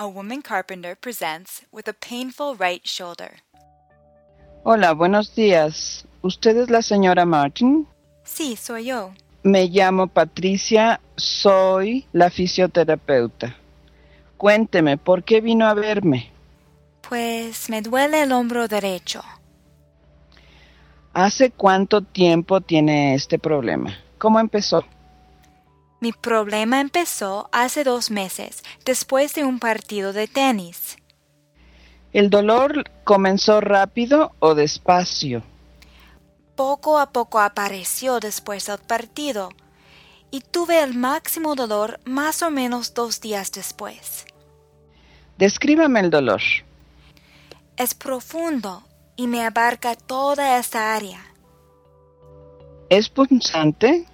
a woman carpenter presents with a painful right shoulder. Hola, buenos días. ¿Usted es la señora Martin? Sí, soy yo. Me llamo Patricia, soy la fisioterapeuta. Cuénteme, ¿por qué vino a verme? Pues me duele el hombro derecho. ¿Hace cuánto tiempo tiene este problema? ¿Cómo empezó? Mi problema empezó hace dos meses, después de un partido de tenis. ¿El dolor comenzó rápido o despacio? Poco a poco apareció después del partido y tuve el máximo dolor más o menos dos días después. Descríbame el dolor. Es profundo y me abarca toda esta área. ¿Es punzante?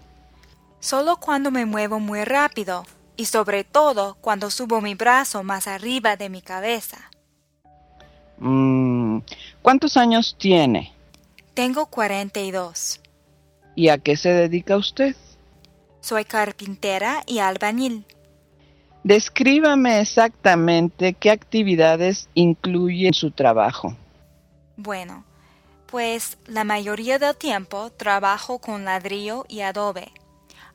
Solo cuando me muevo muy rápido y sobre todo cuando subo mi brazo más arriba de mi cabeza. Mm, ¿Cuántos años tiene? Tengo 42. ¿Y a qué se dedica usted? Soy carpintera y albañil. Descríbame exactamente qué actividades incluye su trabajo. Bueno, pues la mayoría del tiempo trabajo con ladrillo y adobe.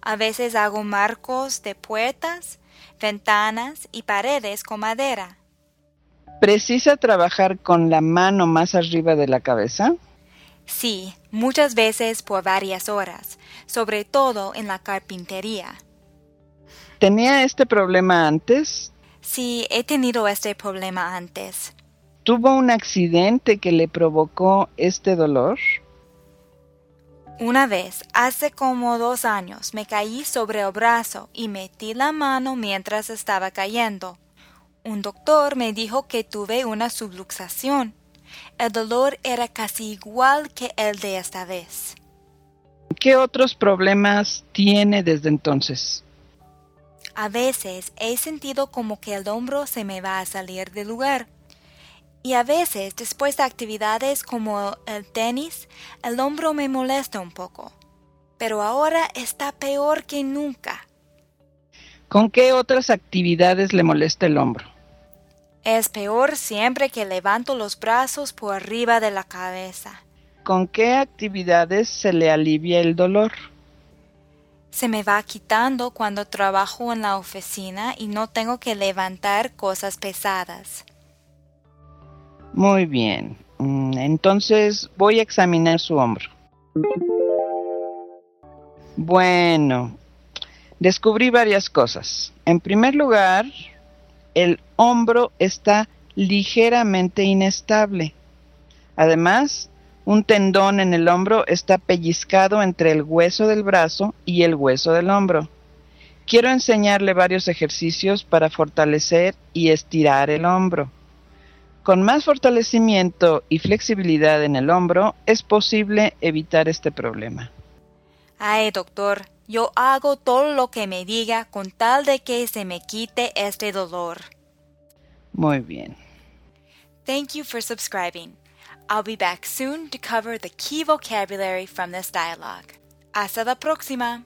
A veces hago marcos de puertas, ventanas y paredes con madera. ¿Precisa trabajar con la mano más arriba de la cabeza? Sí, muchas veces por varias horas, sobre todo en la carpintería. ¿Tenía este problema antes? Sí, he tenido este problema antes. ¿Tuvo un accidente que le provocó este dolor? Una vez, hace como dos años, me caí sobre el brazo y metí la mano mientras estaba cayendo. Un doctor me dijo que tuve una subluxación. El dolor era casi igual que el de esta vez. ¿Qué otros problemas tiene desde entonces? A veces he sentido como que el hombro se me va a salir del lugar. Y a veces, después de actividades como el tenis, el hombro me molesta un poco. Pero ahora está peor que nunca. ¿Con qué otras actividades le molesta el hombro? Es peor siempre que levanto los brazos por arriba de la cabeza. ¿Con qué actividades se le alivia el dolor? Se me va quitando cuando trabajo en la oficina y no tengo que levantar cosas pesadas. Muy bien. Mm, Entonces voy a examinar su hombro. Bueno, descubrí varias cosas. En primer lugar, el hombro está ligeramente inestable. Además, un tendón en el hombro está pellizcado entre el hueso del brazo y el hueso del hombro. Quiero enseñarle varios ejercicios para fortalecer y estirar el hombro. Con más fortalecimiento y flexibilidad en el hombro es posible evitar este problema. Ay, doctor, yo hago todo lo que me diga con tal de que se me quite este dolor. Muy bien. Thank you for subscribing. I'll be back soon to cover the key vocabulary from this dialogue. Hasta la próxima!